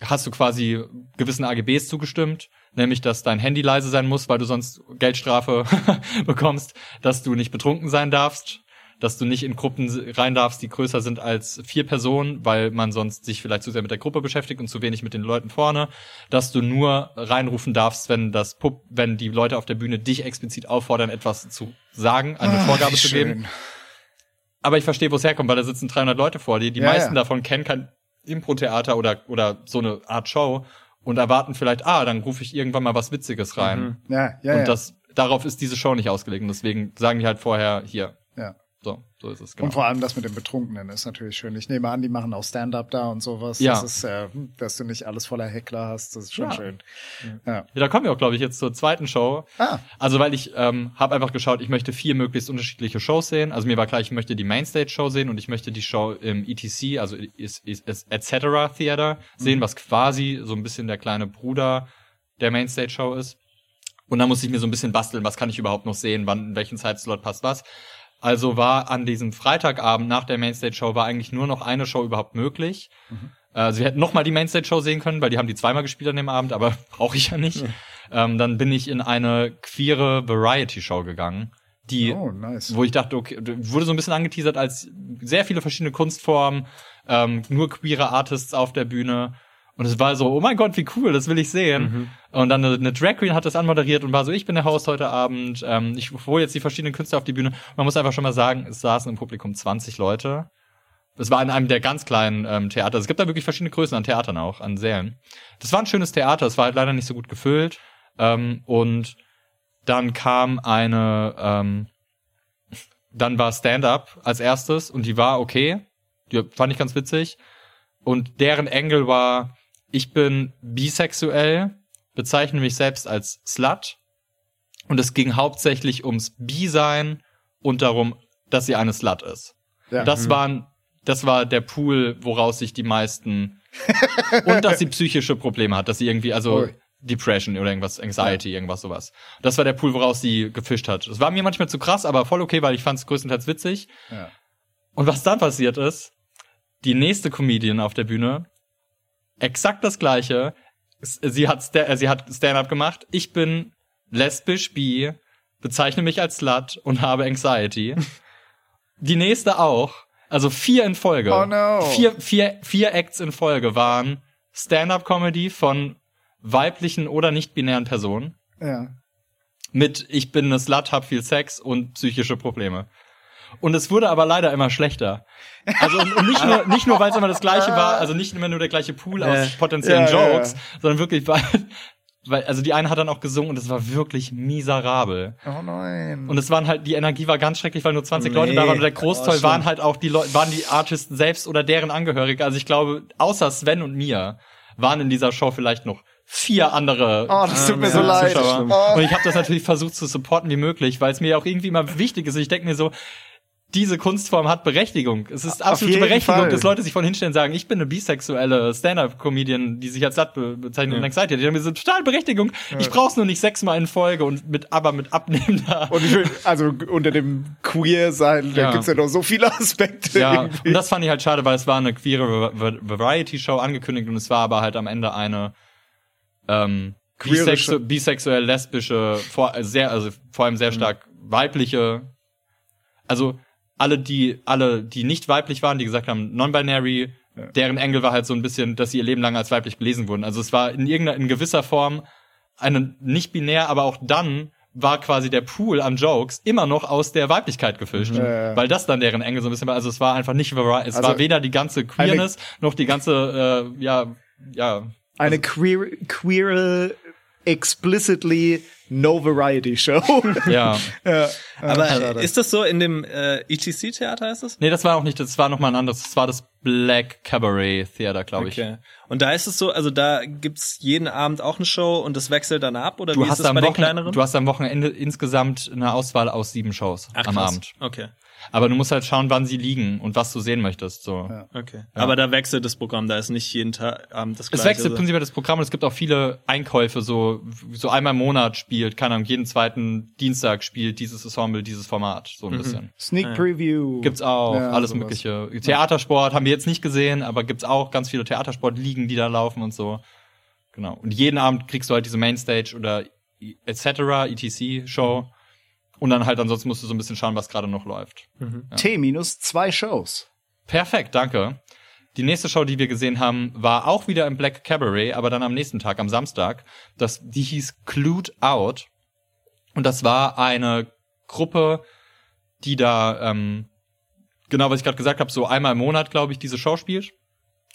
hast du quasi gewissen AGBs zugestimmt, nämlich dass dein Handy leise sein muss, weil du sonst Geldstrafe bekommst, dass du nicht betrunken sein darfst, dass du nicht in Gruppen rein darfst, die größer sind als vier Personen, weil man sonst sich vielleicht zu sehr mit der Gruppe beschäftigt und zu wenig mit den Leuten vorne, dass du nur reinrufen darfst, wenn das Pub, wenn die Leute auf der Bühne dich explizit auffordern, etwas zu sagen, eine Ah, Vorgabe zu geben. schön. Aber ich verstehe, wo es herkommt, weil da sitzen 300 Leute vor dir. Die Ja, meisten ja. davon kennen kein Impro-Theater oder, oder so eine Art Show und erwarten vielleicht, ah, dann rufe ich irgendwann mal was Witziges rein. Ja, ja, und das, darauf ist diese Show nicht ausgelegt. Und deswegen sagen die halt vorher, hier. So, so ist es. Genau. Und vor allem das mit dem Betrunkenen ist natürlich schön. Ich nehme an, die machen auch Stand-up da und sowas. Ja. Das ist, äh, dass du nicht alles voller Heckler hast, das ist schon Ja. schön. Ja. Ja, da kommen wir auch, glaube ich, jetzt zur zweiten Show. Ah, Also, weil ich ähm, habe einfach geschaut, ich möchte vier möglichst unterschiedliche Shows sehen. Also mir war klar, ich möchte die Mainstage-Show sehen und ich möchte die Show im ETC, also is, is, is, etc. Theater sehen, was quasi so ein bisschen der kleine Bruder der Mainstage-Show ist. Und dann musste ich mir so ein bisschen basteln, was kann ich überhaupt noch sehen, wann, in welchen Zeitslot passt was. Also war an diesem Freitagabend nach der Mainstage-Show war eigentlich nur noch eine Show überhaupt möglich. Also wir hätten noch mal die Mainstage-Show sehen können, weil die haben die zweimal gespielt an dem Abend, aber brauche ich ja nicht. Ähm, dann bin ich in eine queere Variety-Show gegangen, die, oh, nice. wo ich dachte, okay, wurde so ein bisschen angeteasert als sehr viele verschiedene Kunstformen, ähm, nur queere Artists auf der Bühne. Und es war so, oh mein Gott, wie cool, das will ich sehen. Und dann eine, eine Drag Queen hat das anmoderiert und war so, ich bin der Host heute Abend, ähm, ich hole jetzt die verschiedenen Künstler auf die Bühne. Man muss einfach schon mal sagen, es saßen im Publikum 20 Leute. Es war in einem der ganz kleinen ähm, Theater. Es gibt da wirklich verschiedene Größen an Theatern auch, an Sälen. Das war ein schönes Theater, es war halt leider nicht so gut gefüllt. Ähm, und dann kam eine, ähm, dann war Stand-up als erstes und die war okay. Die fand ich ganz witzig. Und deren Angle war, ich bin bisexuell, bezeichne mich selbst als Slut. Und es ging hauptsächlich ums Bi-Sein und darum, dass sie eine Slut ist. Ja. Das waren, das war der Pool, woraus sich die meisten und dass sie psychische Probleme hat, dass sie irgendwie, also Ui. Depression oder irgendwas, Anxiety, irgendwas sowas. Das war der Pool, woraus sie gefischt hat. Das war mir manchmal zu krass, aber voll okay, weil ich fand es größtenteils witzig. Ja. Und was dann passiert ist, die nächste Comedian auf der Bühne, exakt das gleiche. Sie hat, Sta- äh, sie hat Stand-up gemacht. Ich bin lesbisch, bi, bezeichne mich als Slut und habe Anxiety. die nächste auch. Also vier in Folge. Oh no. Vier, vier, vier Acts in Folge waren Stand-up-Comedy von weiblichen oder nicht-binären Personen ja. mit ich bin eine Slut, hab viel Sex und psychische Probleme. Und es wurde aber leider immer schlechter. Also und und nicht nur, nicht nur weil es immer das gleiche war, also nicht immer nur der gleiche Pool aus Äh, potenziellen ja, ja, Jokes, sondern wirklich weil, weil also die eine hat dann auch gesungen und es war wirklich miserabel. Oh nein. Und es waren halt die Energie war ganz schrecklich, weil nur 20 Nee. Leute da waren und der Großteil Oh, waren halt auch die Leute waren die Artisten selbst oder deren Angehörige. Also ich glaube, außer Sven und mir waren in dieser Show vielleicht noch vier andere oh, das tut mir ja, so leid. Oh. Und ich habe das natürlich versucht zu supporten wie möglich, weil es mir auch irgendwie immer wichtig ist. Ich denke mir so, diese Kunstform hat Berechtigung. Es ist absolute Berechtigung, Fall. dass Leute sich von hinstellen und sagen, ich bin eine bisexuelle Stand-up-Comedian, die sich als be bezeichnet und Anxiety hat. Die haben diese total Berechtigung. Ich brauch's nur nicht sechsmal in Folge und mit, aber mit abnehmender. Und ich will, also unter dem Queer sein, da Ja. gibt's ja noch so viele Aspekte. Ja, irgendwie. und das fand ich halt schade, weil es war eine queere Va- Va- Variety-Show angekündigt und es war aber halt am Ende eine ähm, bisexu bisexuell lesbische, vor, also sehr, also vor allem Mhm. sehr stark weibliche, also alle die, alle, die nicht weiblich waren, die gesagt haben, non-binary, deren Engel war halt so ein bisschen, dass sie ihr Leben lang als weiblich gelesen wurden. Also es war in irgendeiner, in gewisser Form eine nicht binär, aber auch dann war quasi der Pool an Jokes immer noch aus der Weiblichkeit gefischt, Ja. weil das dann deren Engel so ein bisschen war. Also es war einfach nicht, es Also war weder die ganze Queerness noch die ganze, äh, ja, ja, Eine queer, queere explicitly no variety show. Ja. ja, Aber schade. ist das so in dem äh, ETC-Theater heißt es? Nee, das war auch nicht, das war noch mal ein anderes. Das war das Black Cabaret Theater, glaube ich. Okay. Und da ist es so, also da gibt's jeden Abend auch eine Show und das wechselt dann ab oder Du wie ist hast, das am bei den Wochen, kleineren? du hast am Wochenende insgesamt eine Auswahl aus sieben Shows Ach, am krass. Abend. Okay. Aber du musst halt schauen, wann sie liegen und was du sehen möchtest. So. Ja. Okay. Aber da wechselt das Programm, da ist nicht jeden Tag Abend das Es gleiche. wechselt prinzipiell das Programm und es gibt auch viele Einkäufe, so, so einmal im Monat spielt, keine Ahnung, jeden zweiten Dienstag spielt dieses Ensemble, dieses Format, so ein bisschen. Sneak Preview. Gibt's auch, Ja, alles sowas. mögliche. Theatersport haben wir jetzt nicht gesehen, aber gibt's auch ganz viele Theatersportligen, die da laufen und so. Genau. Und jeden Abend kriegst du halt diese Mainstage oder etc., etc-Show. Und dann halt ansonsten musst du so ein bisschen schauen, was gerade noch läuft. T minus zwei Shows. Perfekt, danke. Die nächste Show, die wir gesehen haben, war auch wieder im Black Cabaret, aber dann am nächsten Tag, am Samstag. Das, die hieß Clued Out. Und das war eine Gruppe, die da, ähm, genau was ich gerade gesagt habe, so einmal im Monat, glaube ich, diese Show spielt.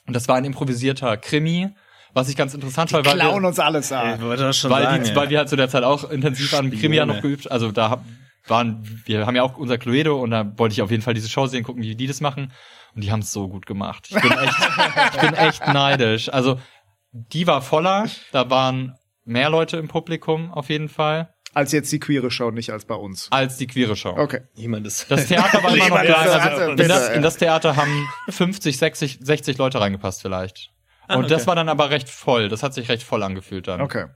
Und das war ein improvisierter Krimi, was ich ganz interessant fand, weil Klauen wir, uns alles ab. wollte das schon weil, sagen. die, ja. weil wir halt zu der Zeit auch intensiv an Krimi noch geübt. Also da waren, wir haben ja auch unser Cluedo und da wollte ich auf jeden Fall diese Show sehen, gucken, wie die das machen. Und die haben es so gut gemacht. Ich bin echt, ich bin echt neidisch. Also die war voller, da waren mehr Leute im Publikum auf jeden Fall Als jetzt die queere Show, nicht als bei uns. als die queere Show. Okay. Jemand ist. Das Theater war immer noch klein. Also in, das, in das Theater haben 50, 60, 60 Leute reingepasst vielleicht. Ah, Und das okay. war dann aber recht voll. Das hat sich recht voll angefühlt dann. Okay.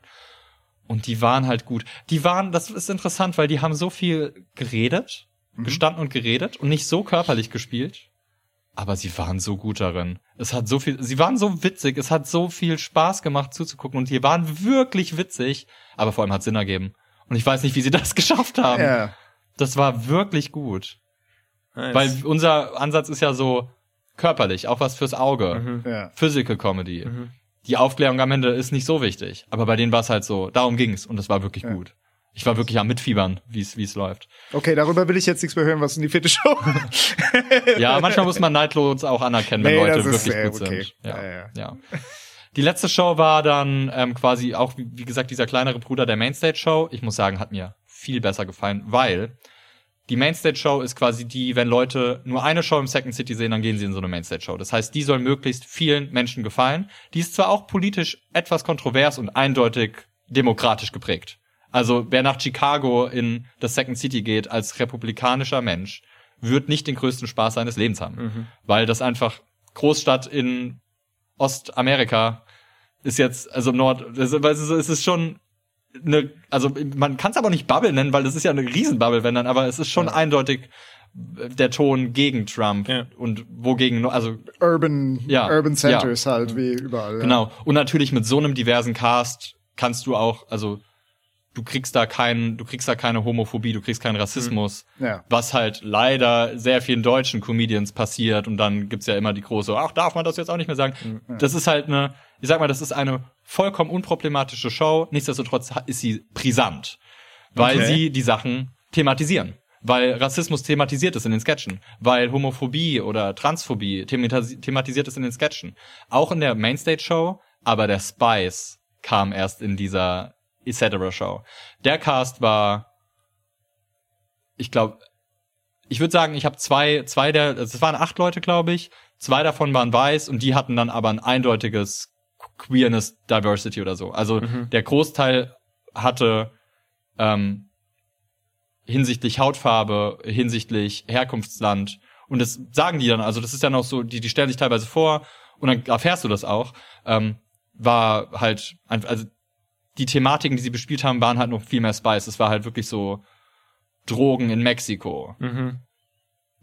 Und die waren halt gut. Die waren, das ist interessant, weil die haben so viel geredet, gestanden und geredet und nicht so körperlich gespielt. Aber sie waren so gut darin. Es hat so viel, sie waren so witzig, es hat so viel Spaß gemacht zuzugucken und die waren wirklich witzig, aber vor allem hat Sinn ergeben. Und ich weiß nicht, wie sie das geschafft haben. Ja. Das war wirklich gut. Nice. Weil unser Ansatz ist ja so körperlich, auch was fürs Auge. Mhm. Ja. Physical Comedy. Die Aufklärung am Ende ist nicht so wichtig. Aber bei denen war es halt so, darum ging's und das war wirklich Ja. gut. Ich war wirklich am Mitfiebern, wie es wie es läuft. Okay, darüber will ich jetzt nichts mehr hören, was in die vierte Show. Ja, manchmal muss man neidlos auch anerkennen, wenn Nee, Leute ist, wirklich äh, gut okay. sind. Ja, Ja, ja. ja. Die letzte Show war dann ähm, quasi auch, wie wie gesagt, dieser kleinere Bruder der Mainstage-Show. Ich muss sagen, hat mir viel besser gefallen, weil die Mainstage-Show ist quasi die, wenn Leute nur eine Show im Second City sehen, dann gehen sie in so eine Mainstage-Show. Das heißt, die soll möglichst vielen Menschen gefallen. Die ist zwar auch politisch etwas kontrovers und eindeutig demokratisch geprägt. Also wer nach Chicago in das Second City geht als republikanischer Mensch, wird nicht den größten Spaß seines Lebens haben. Weil das einfach Großstadt in Ostamerika ist jetzt, also Nord, es ist, es ist schon eine, also man kann es aber nicht Bubble nennen, weil das ist ja eine Riesenbubble, wenn dann, aber es ist schon eindeutig der Ton gegen Trump Ja. und wogegen, also Urban, Ja, Urban Centers halt, wie überall. Ja. Genau. Und natürlich mit so einem diversen Cast kannst du auch, also du kriegst da keinen, du kriegst da keine Homophobie, du kriegst keinen Rassismus, Ja. was halt leider sehr vielen deutschen Comedians passiert und dann gibt's ja immer die große, ach, darf man das jetzt auch nicht mehr sagen? Das ist halt eine, ich sag mal, das ist eine vollkommen unproblematische Show, nichtsdestotrotz ist sie brisant, weil Okay. sie die Sachen thematisieren. Weil Rassismus thematisiert ist in den Sketchen, weil Homophobie oder Transphobie thematis- thematisiert ist in den Sketchen. Auch in der Mainstage-Show, aber der Spice kam erst in dieser Etc.-Show. Der Cast war, ich glaube, ich würde sagen, ich habe zwei, zwei der, also es waren acht Leute, glaube ich. Zwei davon waren weiß und die hatten dann aber ein eindeutiges Queerness Diversity oder so. Also der Großteil hatte ähm, hinsichtlich Hautfarbe, hinsichtlich Herkunftsland. Und das sagen die dann, also das ist dann auch so, die, die stellen sich teilweise vor und dann erfährst du das auch. Ähm, war halt, also die Thematiken, die sie bespielt haben, waren halt noch viel mehr Spice. Es war halt wirklich so Drogen in Mexiko, Mhm.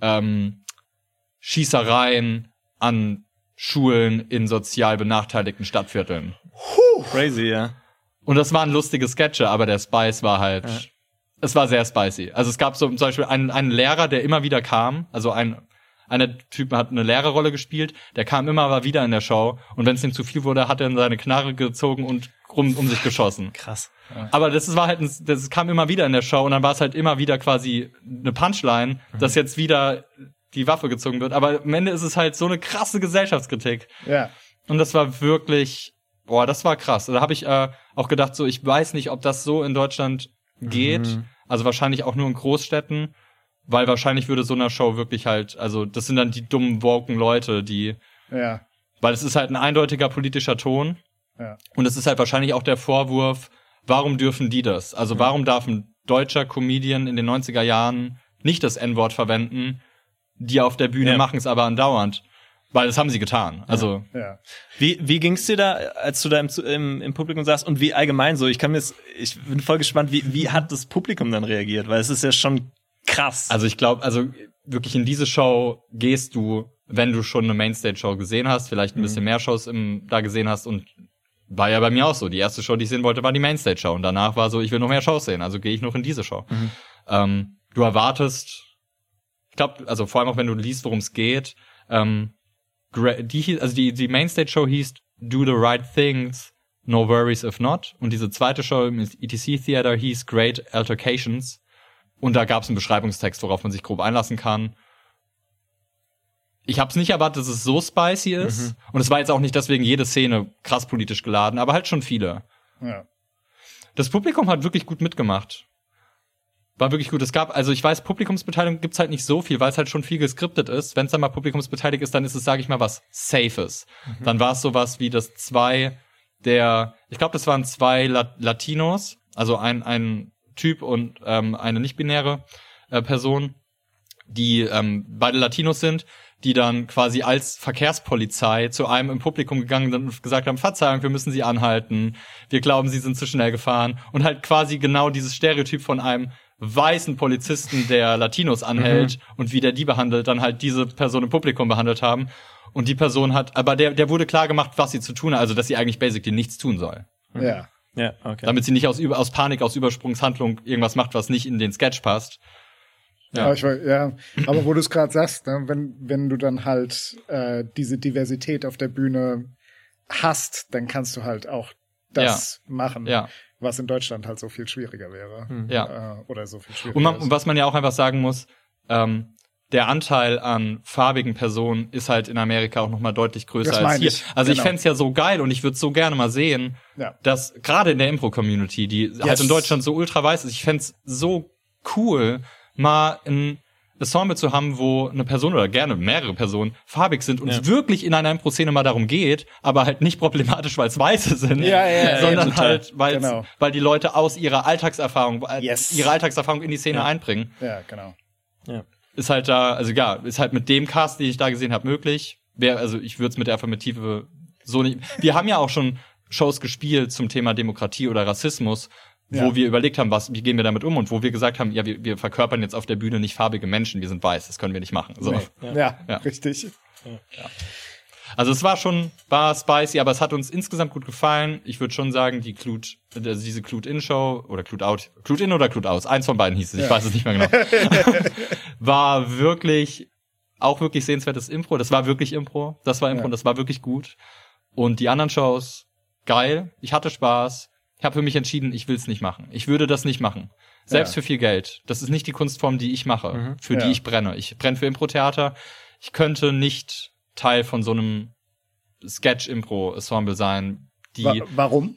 ähm, Schießereien an Schulen in sozial benachteiligten Stadtvierteln. Crazy, ja. Und das waren lustige Sketche, aber der Spice war halt, Ja. es war sehr spicy. Also es gab so zum Beispiel einen, einen Lehrer, der immer wieder kam, also ein, einer Typ hat eine Lehrerrolle gespielt, der kam immer mal wieder in der Show und wenn es ihm zu viel wurde, hat er seine Knarre gezogen und rum um sich geschossen. Krass. Aber das war halt, ein, das kam immer wieder in der Show und dann war es halt immer wieder quasi eine Punchline, dass jetzt wieder die Waffe gezogen wird. Aber am Ende ist es halt so eine krasse Gesellschaftskritik. Ja. Und das war wirklich boah, das war krass. Da habe ich äh, auch gedacht, so, ich weiß nicht, ob das so in Deutschland geht. Mhm. Also wahrscheinlich auch nur in Großstädten, weil wahrscheinlich würde so eine Show wirklich halt, also das sind dann die dummen, woken Leute, die, Ja. weil es ist halt ein eindeutiger politischer Ton. Ja. Und es ist halt wahrscheinlich auch der Vorwurf, warum dürfen die das? Also warum darf ein deutscher Comedian in den 90er Jahren nicht das N-Wort verwenden? Die auf der Bühne Ja. machen es aber andauernd. Weil das haben sie getan. Also, Ja. Wie, wie ging's dir da, als du da im, im, im Publikum saßt und wie allgemein so? Ich kann mir, jetzt- ich bin voll gespannt, wie, wie hat das Publikum dann reagiert? Weil es ist ja schon krass. also ich glaube, also wirklich in diese Show gehst du, wenn du schon eine Mainstage-Show gesehen hast, vielleicht ein bisschen mehr Shows im, da gesehen hast und war ja bei mir auch so. Die erste Show, die ich sehen wollte, war die Mainstage-Show und danach war so, ich will noch mehr Shows sehen, also gehe ich noch in diese Show. Ähm, du erwartest, ich glaube, also vor allem auch wenn du liest, worum es geht, ähm, die, also die, die Mainstage-Show hieß Do the Right Things, No Worries If Not und diese zweite Show im ETC Theater hieß Great Altercations und da gab es einen Beschreibungstext, worauf man sich grob einlassen kann. Ich habe es nicht erwartet, dass es so spicy ist. Und es war jetzt auch nicht deswegen jede Szene krass politisch geladen, aber halt schon viele. Ja. Das Publikum hat wirklich gut mitgemacht. War wirklich gut. Es gab, also ich weiß, Publikumsbeteiligung gibt's halt nicht so viel, weil es halt schon viel geskriptet ist. Wenn es dann mal publikumsbeteiligt ist, dann ist es, sage ich mal, was Safes. Dann war es sowas wie das zwei der, ich glaube, das waren zwei La Latinos, also ein, ein Typ und ähm, eine nicht-binäre äh, Person, die ähm, beide Latinos sind, die dann quasi als Verkehrspolizei zu einem im Publikum gegangen sind und gesagt haben, Verzeihung, wir müssen sie anhalten, wir glauben, sie sind zu schnell gefahren und halt quasi genau dieses Stereotyp von einem weißen Polizisten, der Latinos anhält und wie der die behandelt, dann halt diese Person im Publikum behandelt haben. Und die Person hat, aber der, der wurde klar gemacht, was sie zu tun hat, also dass sie eigentlich basically nichts tun soll. Ja. ja, okay. Damit sie nicht aus, Über- aus Panik, aus Übersprungshandlung irgendwas macht, was nicht in den Sketch passt. Ja. Aber, ich, weiß- ja, aber wo du es gerade sagst, ne, wenn, wenn du dann halt äh, diese Diversität auf der Bühne hast, dann kannst du halt auch das machen, Ja. was in Deutschland halt so viel schwieriger wäre. Ja. Äh, oder so viel schwieriger Und, man, und was man ja auch einfach sagen muss, ähm, der Anteil an farbigen Personen ist halt in Amerika auch noch mal deutlich größer als hier. ich, Also ich genau. fänd's ja so geil und ich würde so gerne mal sehen, Ja. dass gerade in der Impro-Community, die halt in Deutschland so ultra weiß ist, ich fänd's so cool, mal ein Ensemble zu haben, wo eine Person oder gerne mehrere Personen farbig sind und Ja. es wirklich in einer Impro-Szene mal darum geht, aber halt nicht problematisch, weil es Weiße sind, Ja, ja, ja, sondern total. halt, weil Genau. weil die Leute aus ihrer Alltagserfahrung, äh, Yes. ihre Alltagserfahrung in die Szene Ja. einbringen Ja, genau. ja. ist halt da, also ja, ist halt mit dem Cast, den ich da gesehen habe, möglich. Wer, also ich würde es mit der Affirmative so nicht. Wir haben ja auch schon Shows gespielt zum Thema Demokratie oder Rassismus, wo Ja. wir überlegt haben, was, wie gehen wir damit um und wo wir gesagt haben, ja, wir, wir verkörpern jetzt auf der Bühne nicht farbige Menschen, wir sind weiß, das können wir nicht machen. So. Nee. Ja, Ja. richtig. Also es war schon, war spicy, aber es hat uns insgesamt gut gefallen. Ich würde schon sagen, die Clute, also diese Clute-In-Show oder Clute-Out, Clute-In oder Clute-Aus, eins von beiden hieß es, ich Ja. weiß es nicht mehr genau, war wirklich, auch wirklich sehenswertes Impro. Das war wirklich Impro, das war Impro Ja. und das war wirklich gut. Und die anderen Shows, geil, ich hatte Spaß. Ich habe für mich entschieden, ich will es nicht machen. Ich würde das nicht machen. Selbst Ja. für viel Geld. Das ist nicht die Kunstform, die ich mache, Mhm. für Ja. die ich brenne. Ich brenne für Impro-Theater. Ich könnte nicht Teil von so einem Sketch-Impro-Ensemble sein, die, Wa warum?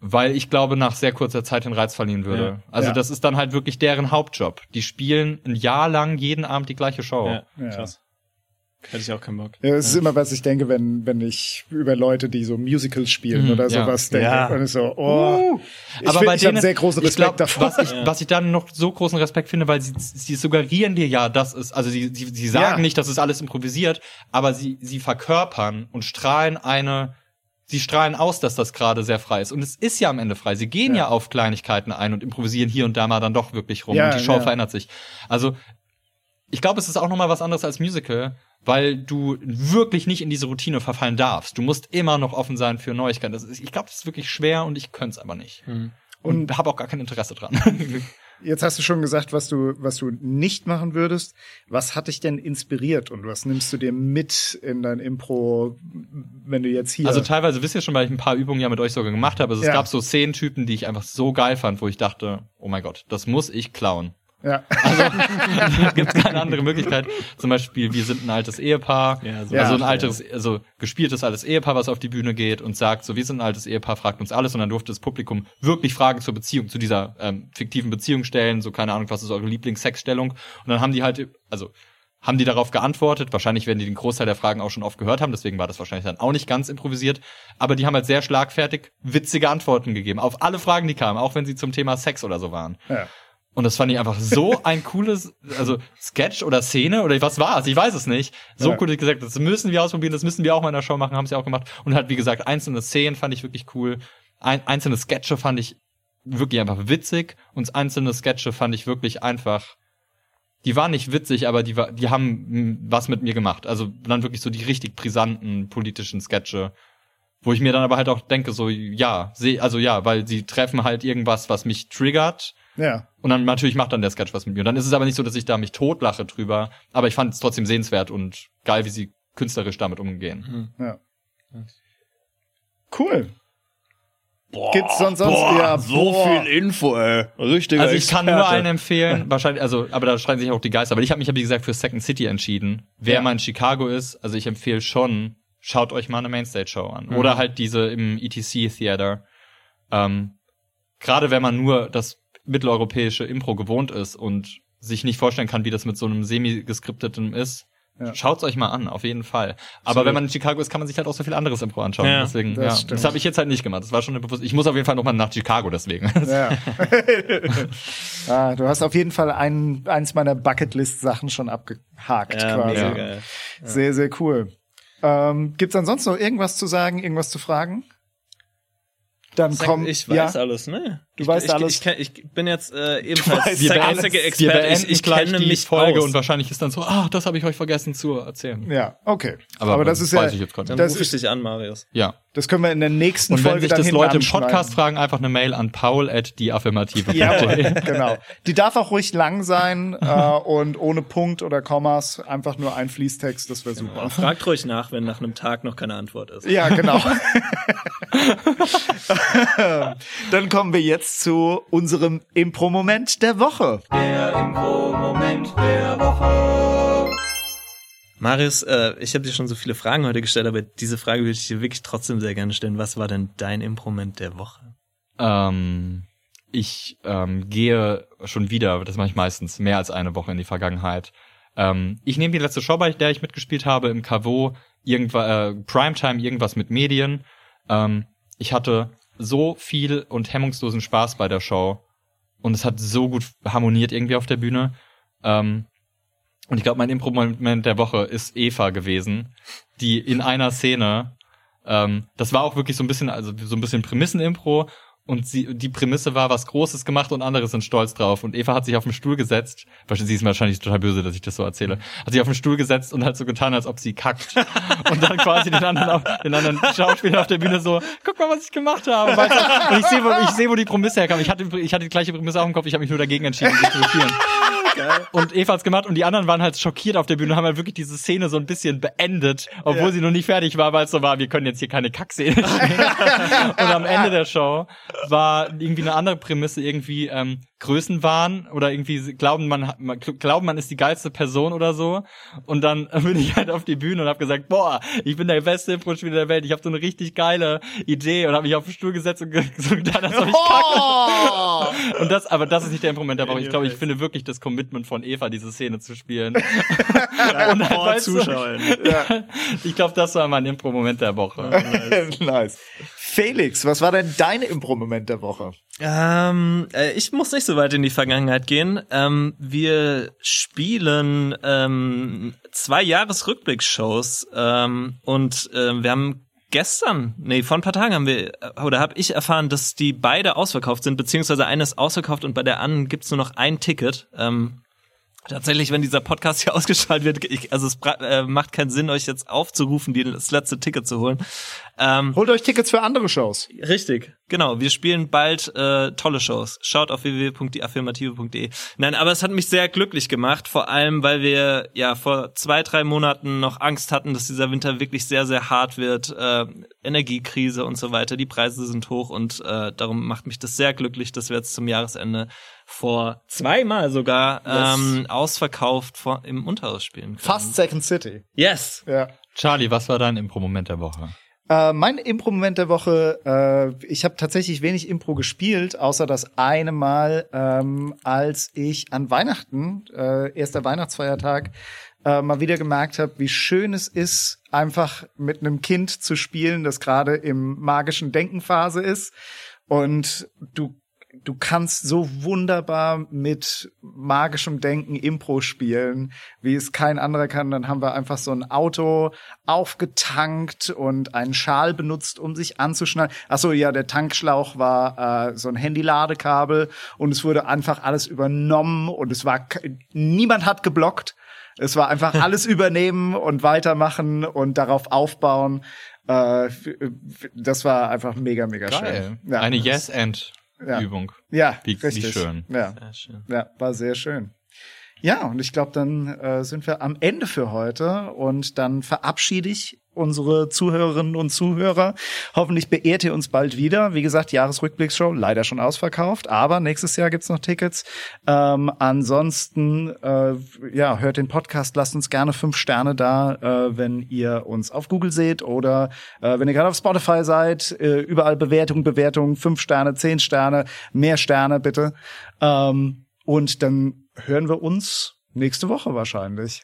weil ich glaube, nach sehr kurzer Zeit den Reiz verlieren würde. Ja. Also Ja. das ist dann halt wirklich deren Hauptjob. Die spielen ein Jahr lang jeden Abend die gleiche Show. ja, Ja. krass. Hätte ich auch keinen Bock. Ja, es ist immer, was ich denke, wenn, wenn ich über Leute, die so Musicals spielen Mhm, oder ja. sowas denke. Ja. Und ich so, oh. Ich, aber find- bei ich habe denen, sehr großen Respekt glaub, davor. Was ich, Ja. was ich dann noch so großen Respekt finde, weil sie, sie suggerieren dir ja, das ist, also sie, sie, sie sagen Ja. nicht, das ist alles improvisiert, aber sie, sie verkörpern und strahlen eine, sie strahlen aus, dass das gerade sehr frei ist. Und es ist ja am Ende frei. Sie gehen ja, Ja. auf Kleinigkeiten ein und improvisieren hier und da mal dann doch wirklich rum. Ja, und die Show ja. verändert sich. Also, ich glaube, es ist auch noch mal was anderes als Musical, weil du wirklich nicht in diese Routine verfallen darfst. Du musst immer noch offen sein für Neuigkeiten. Das ist, ich glaube, das ist wirklich schwer und ich könnte es aber nicht. Und habe auch gar kein Interesse dran. Jetzt hast du schon gesagt, was du, was du nicht machen würdest. Was hat dich denn inspiriert und was nimmst du dir mit in dein Impro, wenn du jetzt hier. Also teilweise wisst ihr schon, weil ich ein paar Übungen ja mit euch sogar gemacht habe. Also es Ja. gab so Szenentypen, die ich einfach so geil fand, wo ich dachte, oh mein Gott, das muss ich klauen. Ja. Also gibt es keine andere Möglichkeit. Zum Beispiel, wir sind ein altes Ehepaar, Ja, so also ein Ja. altes, also gespieltes altes Ehepaar, was auf die Bühne geht und sagt, so wir sind ein altes Ehepaar, fragt uns alles und dann durfte das Publikum wirklich Fragen zur Beziehung, zu dieser ähm, fiktiven Beziehung stellen, so keine Ahnung, was ist eure Lieblingssexstellung und dann haben die halt, also haben die darauf geantwortet. Wahrscheinlich werden die den Großteil der Fragen auch schon oft gehört haben, deswegen war das wahrscheinlich dann auch nicht ganz improvisiert. Aber die haben halt sehr schlagfertig witzige Antworten gegeben auf alle Fragen, die kamen, auch wenn sie zum Thema Sex oder so waren. Ja. Und das fand ich einfach so ein cooles, also Sketch oder Szene oder was war es? Ich weiß es nicht. So Ja. cool, ich gesagt, das müssen wir ausprobieren, das müssen wir auch mal in der Show machen, haben sie auch gemacht. Und halt, wie gesagt, einzelne Szenen fand ich wirklich cool. Ein, einzelne Sketche fand ich wirklich einfach witzig und einzelne Sketche fand ich wirklich einfach, die waren nicht witzig, aber die, war, die haben was mit mir gemacht. Also dann wirklich so die richtig brisanten politischen Sketche. Wo ich mir dann aber halt auch denke, so, ja, seh, also ja, weil sie treffen halt irgendwas, was mich triggert. Ja. Und dann natürlich macht dann der Sketch was mit mir. Und dann ist es aber nicht so, dass ich da mich totlache drüber. Aber ich fand es trotzdem sehenswert und geil, wie sie künstlerisch damit umgehen. Ja. Cool. Gibt's sonst sonst ja, boah. Info, ey. Richtiger Also ich kann nur einen empfehlen, wahrscheinlich, also, aber da streiten sich auch die Geister. Aber ich habe mich ja, wie gesagt, für Second City entschieden. Wer Ja. mal in Chicago ist, also ich empfehle schon, schaut euch mal eine Mainstage-Show an. Mhm. Oder halt diese im ETC Theater. Ähm, Gerade wenn man nur das mitteleuropäische Impro gewohnt ist und sich nicht vorstellen kann, wie das mit so einem semi-geskripteten ist, Ja. Schaut's euch mal an, auf jeden Fall. Aber Absolut. wenn man in Chicago ist, kann man sich halt auch so viel anderes Impro anschauen. Ja, deswegen, das ja. stimmt. Das habe ich jetzt halt nicht gemacht. Das war schon eine bewusst. Ich muss auf jeden Fall noch mal nach Chicago deswegen. Ja. ah, du hast auf jeden Fall ein, eins meiner Bucketlist-Sachen schon abgehakt Ja, quasi. mega Ja. geil. Sehr, sehr cool. Ähm, gibt's ansonsten noch irgendwas zu sagen, irgendwas zu fragen? Dann Sag, komm, ich weiß ja, alles, ne? Du ich, weißt ich, alles. Ich, ich bin jetzt äh, ebenfalls City wir Experte. Ich, ich kenne die mich Folge aus. und wahrscheinlich ist dann so, ah, das habe ich euch vergessen zu erzählen. ja, okay. Aber, Aber, das ist ja, weiß ich jetzt gerade Dann nicht. das ruf ich ist- dich an, Marius. Ja. das können wir in der nächsten Und wenn Folge sich dann das Leute im. Podcast fragen, einfach eine Mail an paul at dieaffirmative. Jawohl, genau. Die darf auch ruhig lang sein äh, und ohne Punkt oder Kommas, einfach nur ein Fließtext, das wäre super. Fragt ruhig nach, wenn nach einem Tag noch keine Antwort ist. Ja, genau. Dann kommen wir jetzt zu unserem Impro-Moment der Woche. Marius, äh, ich habe dir schon so viele Fragen heute gestellt, aber diese Frage würde ich dir wirklich trotzdem sehr gerne stellen. Was war denn dein Improment der Woche? Ähm, ich ähm, gehe schon wieder, das mache ich meistens, mehr als eine Woche in die Vergangenheit. Ähm, ich nehme die letzte Show, bei der ich mitgespielt habe, im Caveau, irgendwas, äh, Primetime, irgendwas mit Medien. Ähm, ich hatte so viel und hemmungslosen Spaß bei der Show und es hat so gut harmoniert irgendwie auf der Bühne. Ähm, und ich glaube, mein Impro-Moment der Woche ist Eva gewesen, die in einer Szene, ähm, das war auch wirklich so ein bisschen, also so ein bisschen Prämissen-Impro und sie, die Prämisse war, was Großes gemacht und andere sind stolz drauf. Und Eva hat sich auf den Stuhl gesetzt, sie ist wahrscheinlich total böse, dass ich das so erzähle, hat sich auf den Stuhl gesetzt und hat so getan, als ob sie kackt. Und dann quasi den anderen, auf, den anderen Schauspielern auf der Bühne so, guck mal, was ich gemacht habe. Und ich sehe, wo, ich sehe, wo die Prämisse herkam. Ich hatte, ich hatte die gleiche Prämisse auch im Kopf, ich habe mich nur dagegen entschieden, sie zu Und Eva hat's gemacht und die anderen waren halt schockiert auf der Bühne und haben halt wirklich diese Szene so ein bisschen beendet, obwohl Ja. sie noch nicht fertig war, weil es so war, wir können jetzt hier keine Kackszene spielen. und am Ende der Show war irgendwie eine andere Prämisse, irgendwie ähm, Größenwahn oder irgendwie glauben man, glauben man ist die geilste Person oder so und dann bin ich halt auf die Bühne und habe gesagt, boah, ich bin der beste Impro-Spieler der Welt, ich habe so eine richtig geile Idee und habe mich auf den Stuhl gesetzt und so getan, als ob ich kacke. Und das, aber das ist nicht der Improvement der Woche. Ich glaube, ich finde wirklich das Commitment von Eva, diese Szene zu spielen. und halt, weißt du, ich glaube, das war mein Impro-Moment der Woche. nice. Felix, was war denn dein Impro-Moment der Woche? Ähm, äh, ich muss nicht so weit in die Vergangenheit gehen. Ähm, wir spielen ähm, zwei Jahresrückblicksshows ähm, und ähm, wir haben gestern, nee, vor ein paar Tagen haben wir, äh, oder habe ich erfahren, dass die beide ausverkauft sind, beziehungsweise eine ist ausverkauft und bei der anderen gibt's nur noch ein Ticket. Ähm, Tatsächlich, wenn dieser Podcast hier ausgestrahlt wird, ich, also es äh, macht keinen Sinn, euch jetzt aufzurufen, die, das letzte Ticket zu holen. Ähm, Holt euch Tickets für andere Shows. Richtig, genau. Wir spielen bald äh, tolle Shows. Schaut auf www.dieaffirmative.de. Nein, aber es hat mich sehr glücklich gemacht, vor allem, weil wir ja vor zwei, drei Monaten noch Angst hatten, dass dieser Winter wirklich sehr, sehr hart wird. Äh, Energiekrise und so weiter. Die Preise sind hoch und äh, darum macht mich das sehr glücklich, dass wir jetzt zum Jahresende vor zweimal sogar ähm, ausverkauft vor, im Unterhaus spielen können. Fast Second City. Yes. Ja. Charlie, was war dein Impro-Moment der Woche? Äh, mein Impro-Moment der Woche, äh, ich habe tatsächlich wenig Impro gespielt, außer das eine Mal, ähm, als ich an Weihnachten, äh, erster Weihnachtsfeiertag, äh, mal wieder gemerkt habe, wie schön es ist, einfach mit einem Kind zu spielen, das gerade im magischen Denkenphase ist. Und du du kannst so wunderbar mit magischem Denken Impro spielen, wie es kein anderer kann. Dann haben wir einfach so ein Auto aufgetankt und einen Schal benutzt, um sich anzuschnallen. Ach so, ja, der Tankschlauch war äh, so ein Handy-Ladekabel und es wurde einfach alles übernommen und es war niemand hat geblockt. Es war einfach alles übernehmen und weitermachen und darauf aufbauen. Äh, das war einfach mega, mega Geil. schön. Ja, Eine Yes-And ja. Übung. Ja, Wie- wie richtig. schön. Ja, Sehr schön. ja, war sehr schön. Ja, und ich glaube, dann äh, sind wir am Ende für heute und dann verabschiede ich unsere Zuhörerinnen und Zuhörer. Hoffentlich beehrt ihr uns bald wieder. Wie gesagt, Jahresrückblicksshow leider schon ausverkauft, aber nächstes Jahr gibt's noch Tickets. Ähm, ansonsten, äh, ja, hört den Podcast, lasst uns gerne fünf Sterne da, äh, wenn ihr uns auf Google seht oder äh, wenn ihr gerade auf Spotify seid. Äh, überall Bewertung, Bewertung, fünf Sterne, zehn Sterne, mehr Sterne bitte. Ähm, und dann hören wir uns nächste Woche wahrscheinlich.